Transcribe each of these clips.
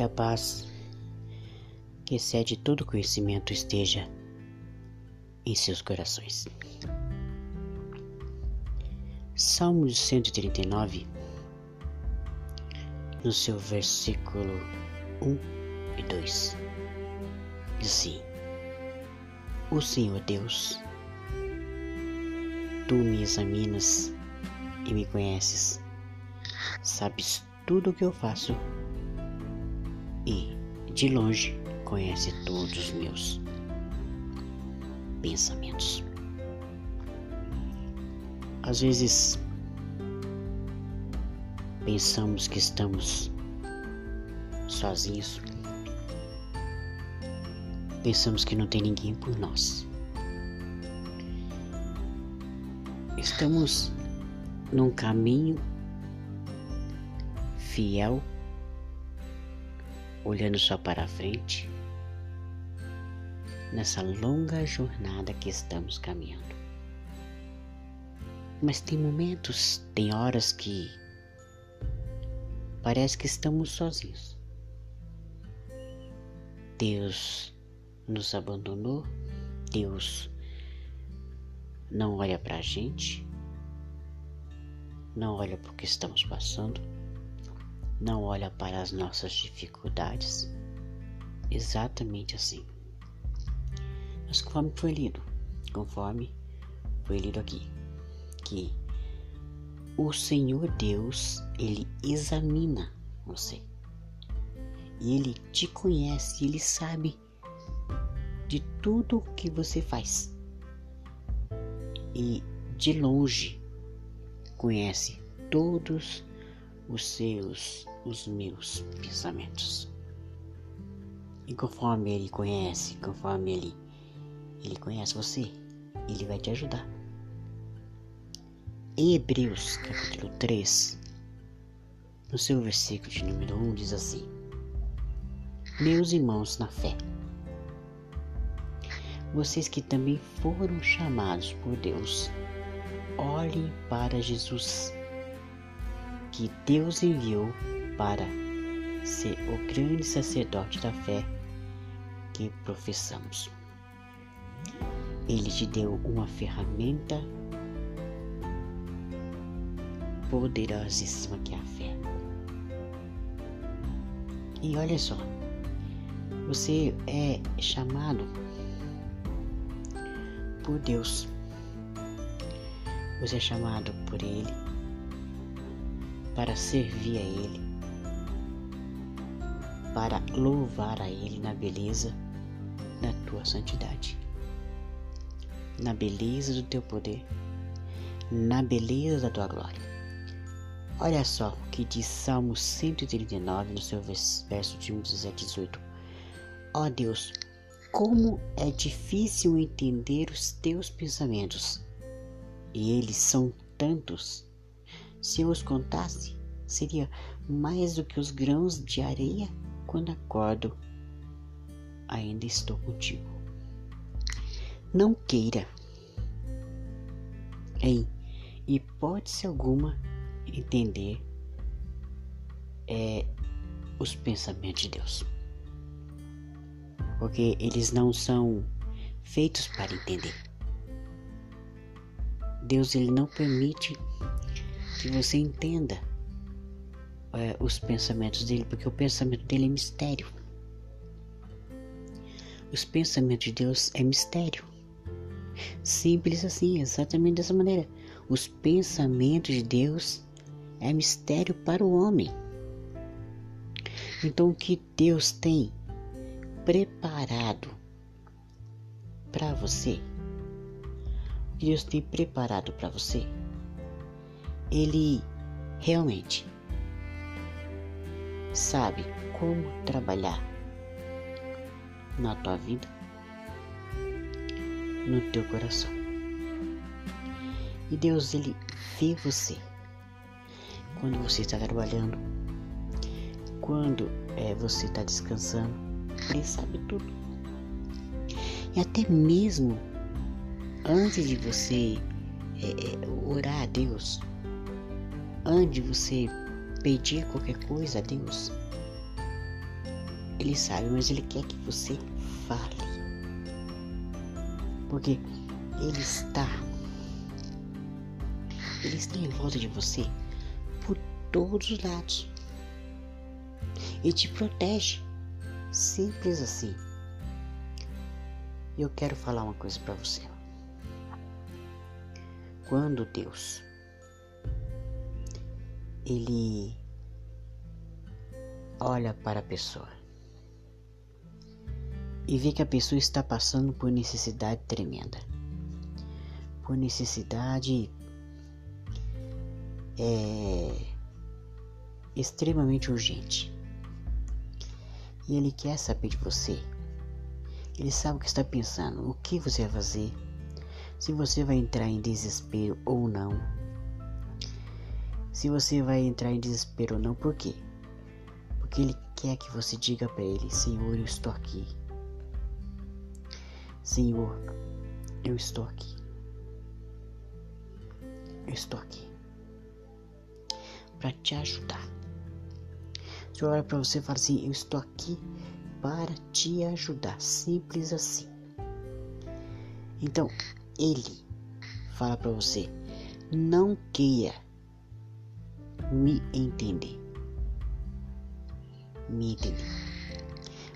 que a paz, que excede todo conhecimento, esteja em seus corações. Salmos 139, no seu versículo 1 e 2, diz assim: O Senhor Deus, tu me examinas e me conheces, sabes tudo o que eu faço de longe, conhece todos os meus pensamentos. Às vezes pensamos que estamos sozinhos, pensamos que não tem ninguém por nós. Estamos num caminho fiel, olhando só para a frente, nessa longa jornada que estamos caminhando. Mas tem momentos, tem horas que parece que estamos sozinhos. Deus nos abandonou, Deus não olha para a gente, não olha para o que estamos passando, não olha para as nossas dificuldades. Exatamente assim. Mas conforme foi lido, conforme foi lido aqui, que o Senhor Deus, ele examina você. E ele te conhece, ele sabe de tudo o que você faz. E de longe conhece todos os seus, os meus pensamentos. E conforme ele conhece, conforme ele ele conhece você, ele vai te ajudar. Em Hebreus capítulo 3, no seu versículo de número 1 diz assim: Meus irmãos na fé, vocês que também foram chamados por Deus, olhem para Jesus, que Deus enviou para ser o grande sacerdote da fé que professamos. Ele te deu uma ferramenta poderosíssima que é a fé. E olha só, você é chamado por Deus. Você é chamado por Ele para servir a Ele, para louvar a Ele na beleza da tua santidade, na beleza do teu poder, na beleza da tua glória. Olha só o que diz Salmo 139 no seu verso de 1, 17 18. Ó Deus, como é difícil entender os teus pensamentos, e eles são tantos. Se eu os contasse, seria mais do que os grãos de areia quando acordo. Ainda estou contigo. Não queira, em hipótese alguma, entender é, os pensamentos de Deus. Porque eles não são feitos para entender. Deus ele não permite que você entenda é, os pensamentos dele, porque o pensamento dele é mistério. Os pensamentos de Deus é mistério. Simples assim, exatamente dessa maneira. Os pensamentos de Deus é mistério para o homem. Então, o que Deus tem preparado para você, o que Deus tem preparado para você, Ele realmente sabe como trabalhar na tua vida, no teu coração. E Deus, Ele vê você quando você está trabalhando, quando é, você está descansando, ele sabe tudo. E até mesmo antes de você é, orar a Deus, antes de você pedir qualquer coisa a Deus, Ele sabe, mas ele quer que você fale. Porque ele está. Ele está em volta de você por todos os lados. E te protege. Simples assim. Eu quero falar uma coisa para você. Quando Deus ele olha para a pessoa e vê que a pessoa está passando por necessidade tremenda, por necessidade é, extremamente urgente. E ele quer saber de você. Ele sabe o que está pensando, o que você vai fazer, se você vai entrar em desespero ou não. Se você vai entrar em desespero ou não, por quê? Porque ele quer que você diga para ele: Senhor, eu estou aqui. Senhor, eu estou aqui. Eu estou aqui para te ajudar. O Senhor olha para você e fala assim: Eu estou aqui para te ajudar. Simples assim. Então, Ele fala para você: Não queira me entender. Me entender.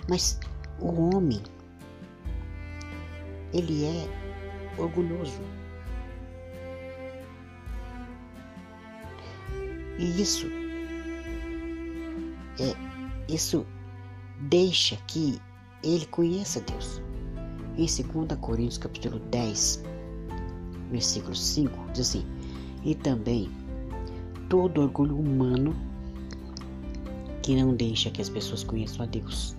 Mas o homem, ele é orgulhoso. E isso é isso deixa que ele conheça Deus. Em 2 Coríntios capítulo 10, versículo 5, diz assim: "E também todo orgulho humano que não deixa que as pessoas conheçam a Deus.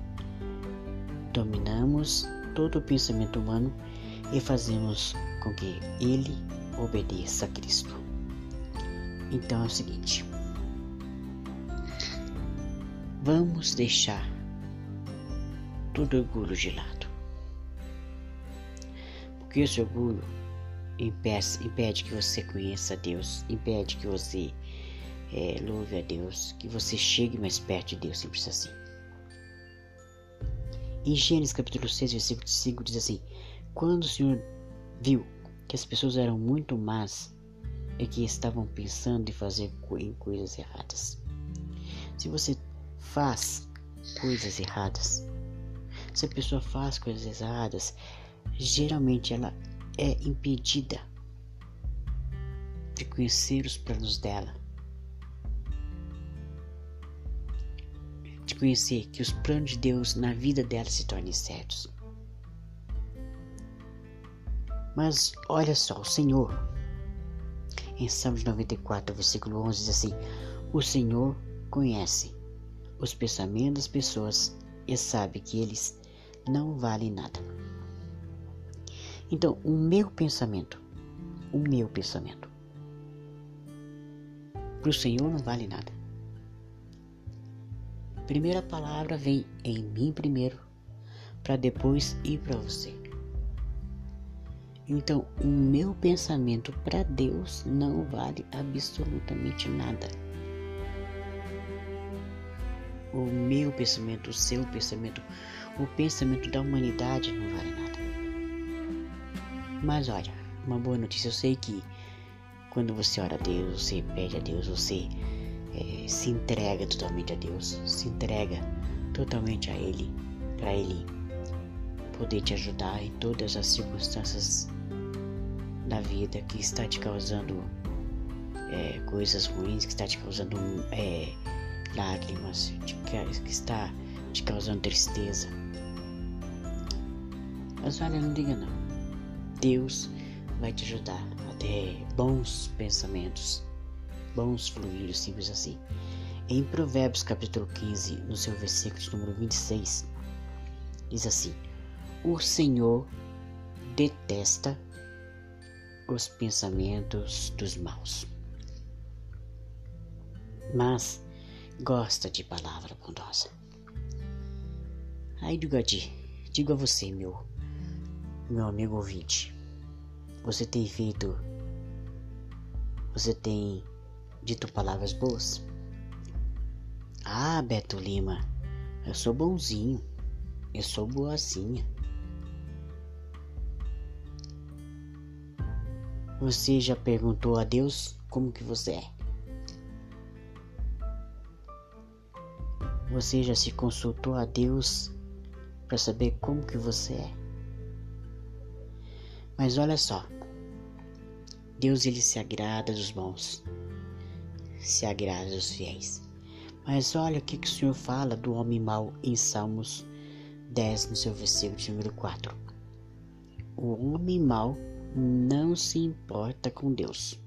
Dominamos todo o pensamento humano e fazemos com que ele obedeça a Cristo. Então é o seguinte: vamos deixar todo orgulho de lado. Porque esse orgulho impede, impede que você conheça Deus, impede que você é, louve a Deus, que você chegue mais perto de Deus, simples assim. Em Gênesis capítulo 6, versículo 5 diz assim: Quando o Senhor viu que as pessoas eram muito más e que estavam pensando em fazer em coisas erradas. Se você faz coisas erradas, se a pessoa faz coisas erradas, geralmente ela é impedida de conhecer os planos dela de conhecer que os planos de Deus na vida dela se tornem certos. Mas olha só, o Senhor, em Salmos 94, versículo 11, diz assim: O Senhor conhece os pensamentos das pessoas e sabe que eles não valem nada. Então, o meu pensamento, o meu pensamento, para o Senhor não vale nada. Primeira palavra vem em mim primeiro, para depois ir para você. Então, o meu pensamento para Deus não vale absolutamente nada. O meu pensamento, o seu pensamento, o pensamento da humanidade não vale nada. Mas olha, uma boa notícia, eu sei que quando você ora a Deus, você pede a Deus, você é, se entrega totalmente a Deus, se entrega totalmente a Ele, para Ele poder te ajudar em todas as circunstâncias da vida que está te causando é, coisas ruins, que está te causando é, lágrimas, que está te causando tristeza. Mas olha, não diga não. Deus vai te ajudar a ter bons pensamentos bons fluidos, simples assim. Em Provérbios capítulo 15, no seu versículo de número 26, diz assim: O Senhor detesta os pensamentos dos maus, mas gosta de palavra bondosa. Aí digo a ti, digo a você, meu, meu amigo ouvinte, você tem feito, você tem dito palavras boas? Ah, Beto Lima, Eu sou bonzinho. Eu sou boazinha. Você já perguntou a Deus como que você é? Você já se consultou a Deus para saber como que você é? Mas olha só, Deus ele se agrada dos bons, se agrada dos fiéis. Mas olha o que, que o Senhor fala do homem mau em Salmos 10, no seu versículo de número 4. O homem mau não se importa com Deus.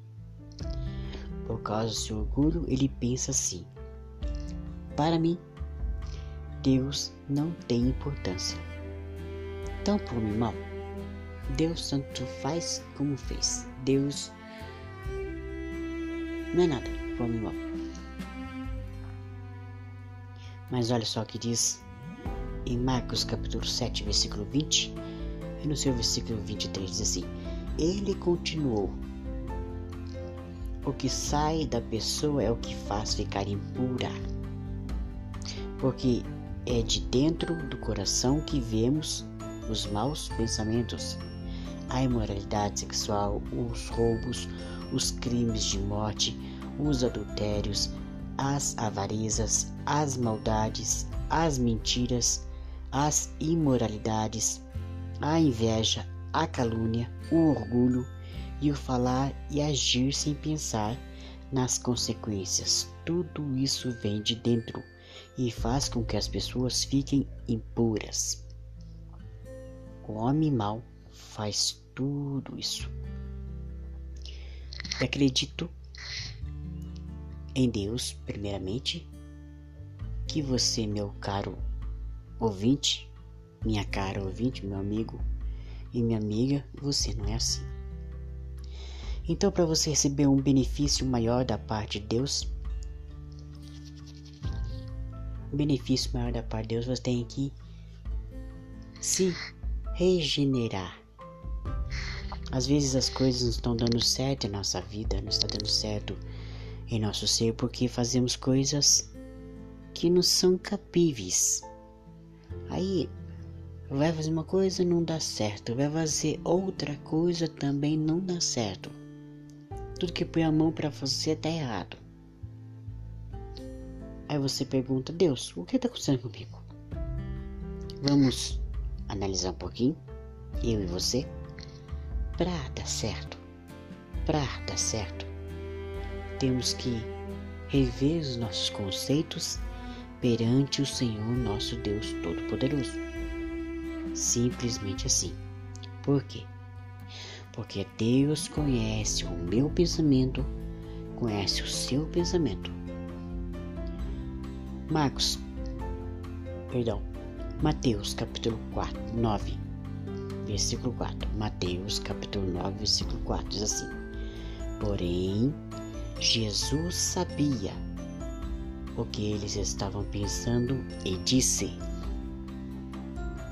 Por causa do seu orgulho, ele pensa assim: Para mim, Deus não tem importância. Então, o homem mau, Deus tanto faz como fez. Deus não é nada Mas olha só o que diz em Marcos capítulo 7, versículo 20, e no seu versículo 23 diz assim: Ele continuou: O que sai da pessoa é o que faz ficar impura, porque é de dentro do coração que vemos os maus pensamentos, a imoralidade sexual, os roubos, os crimes de morte, os adultérios, as avarezas, as maldades, as mentiras, as imoralidades, a inveja, a calúnia, o orgulho e o falar e agir sem pensar nas consequências. Tudo isso vem de dentro e faz com que as pessoas fiquem impuras. O homem mau faz tudo isso. E acredito em Deus, primeiramente, que você, meu caro ouvinte, minha cara ouvinte, meu amigo e minha amiga, você não é assim. Então, para você receber um benefício maior da parte de Deus, um benefício maior da parte de Deus, você tem que se regenerar. Às vezes as coisas não estão dando certo em nossa vida, não está dando certo em nosso ser porque fazemos coisas que não são capíveis. Aí vai fazer uma coisa não dá certo, vai fazer outra coisa também não dá certo. Tudo que põe a mão para fazer tá errado. Aí você pergunta, Deus, o que está acontecendo comigo? Vamos analisar um pouquinho, eu e você, para dar certo, para dar certo, temos que rever os nossos conceitos perante o Senhor nosso Deus Todo-Poderoso. Simplesmente assim. Por quê? Porque Deus conhece o meu pensamento, conhece o seu pensamento. Marcos, perdão, Mateus capítulo 4, 9, versículo 4. Mateus capítulo 9, versículo 4 diz assim: Porém, Jesus sabia o que eles estavam pensando e disse: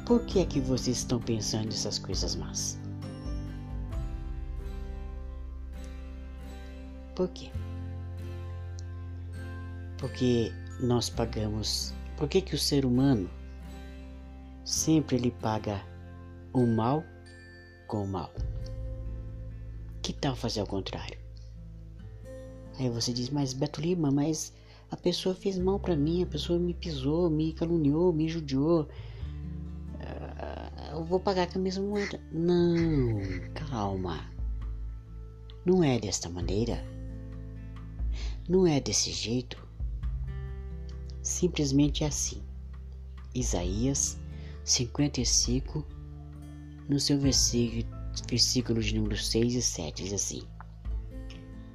Por que é que vocês estão pensando essas coisas más? Por quê? Porque nós pagamos. Por que, que o ser humano sempre ele paga o mal com o mal? Que tal fazer ao contrário? Aí você diz, mas Beto Lima, mas a pessoa fez mal para mim, a pessoa me pisou, me caluniou, me judiou. Uh, eu vou pagar com a mesma moeda. Não, calma. Não é desta maneira. Não é desse jeito. Simplesmente é assim. Isaías 55, no seu versículo, versículo de número 6 e 7, diz assim: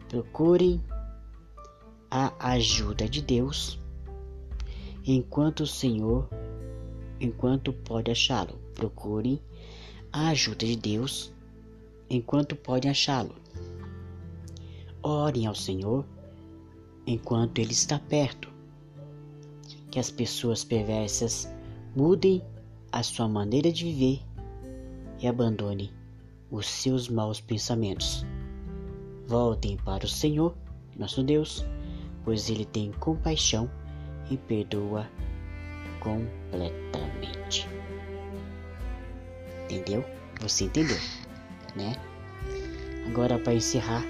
Procurem a ajuda de Deus enquanto o Senhor, enquanto pode achá-lo. Procurem a ajuda de Deus enquanto pode achá-lo. Orem ao Senhor enquanto Ele está perto que as pessoas perversas mudem a sua maneira de viver e abandonem os seus maus pensamentos. Voltem para o Senhor, nosso Deus, pois Ele tem compaixão e perdoa completamente. Entendeu? Você entendeu, né? Agora para encerrar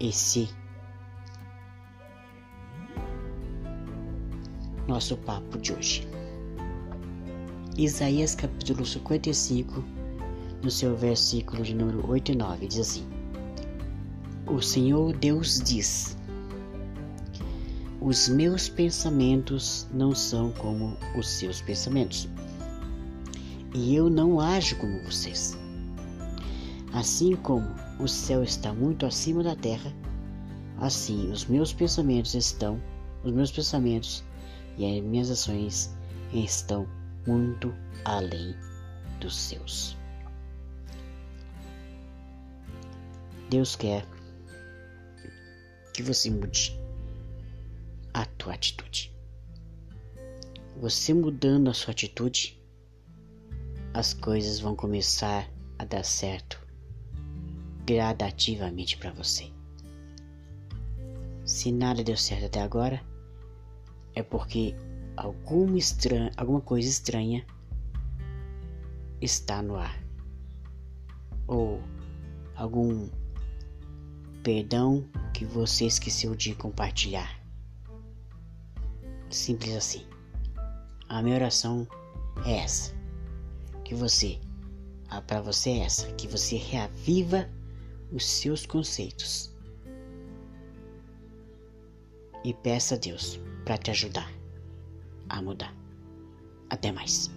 esse nosso papo de hoje. Isaías capítulo 55, no seu versículo de número 8 e 9, diz assim: O Senhor Deus diz: Os meus pensamentos não são como os seus pensamentos, e eu não ajo como vocês. Assim como o céu está muito acima da terra, assim os meus pensamentos estão, os meus pensamentos e as minhas ações estão muito além dos seus. Deus quer que você mude a tua atitude. Você mudando a sua atitude, as coisas vão começar a dar certo gradativamente para você. Se nada deu certo até agora, é porque alguma, estranha, alguma coisa estranha está no ar. Ou algum perdão que você esqueceu de compartilhar. Simples assim. A minha oração é essa. Que você, para você é essa, que você reaviva os seus conceitos e peça a Deus para te ajudar a mudar. Até mais.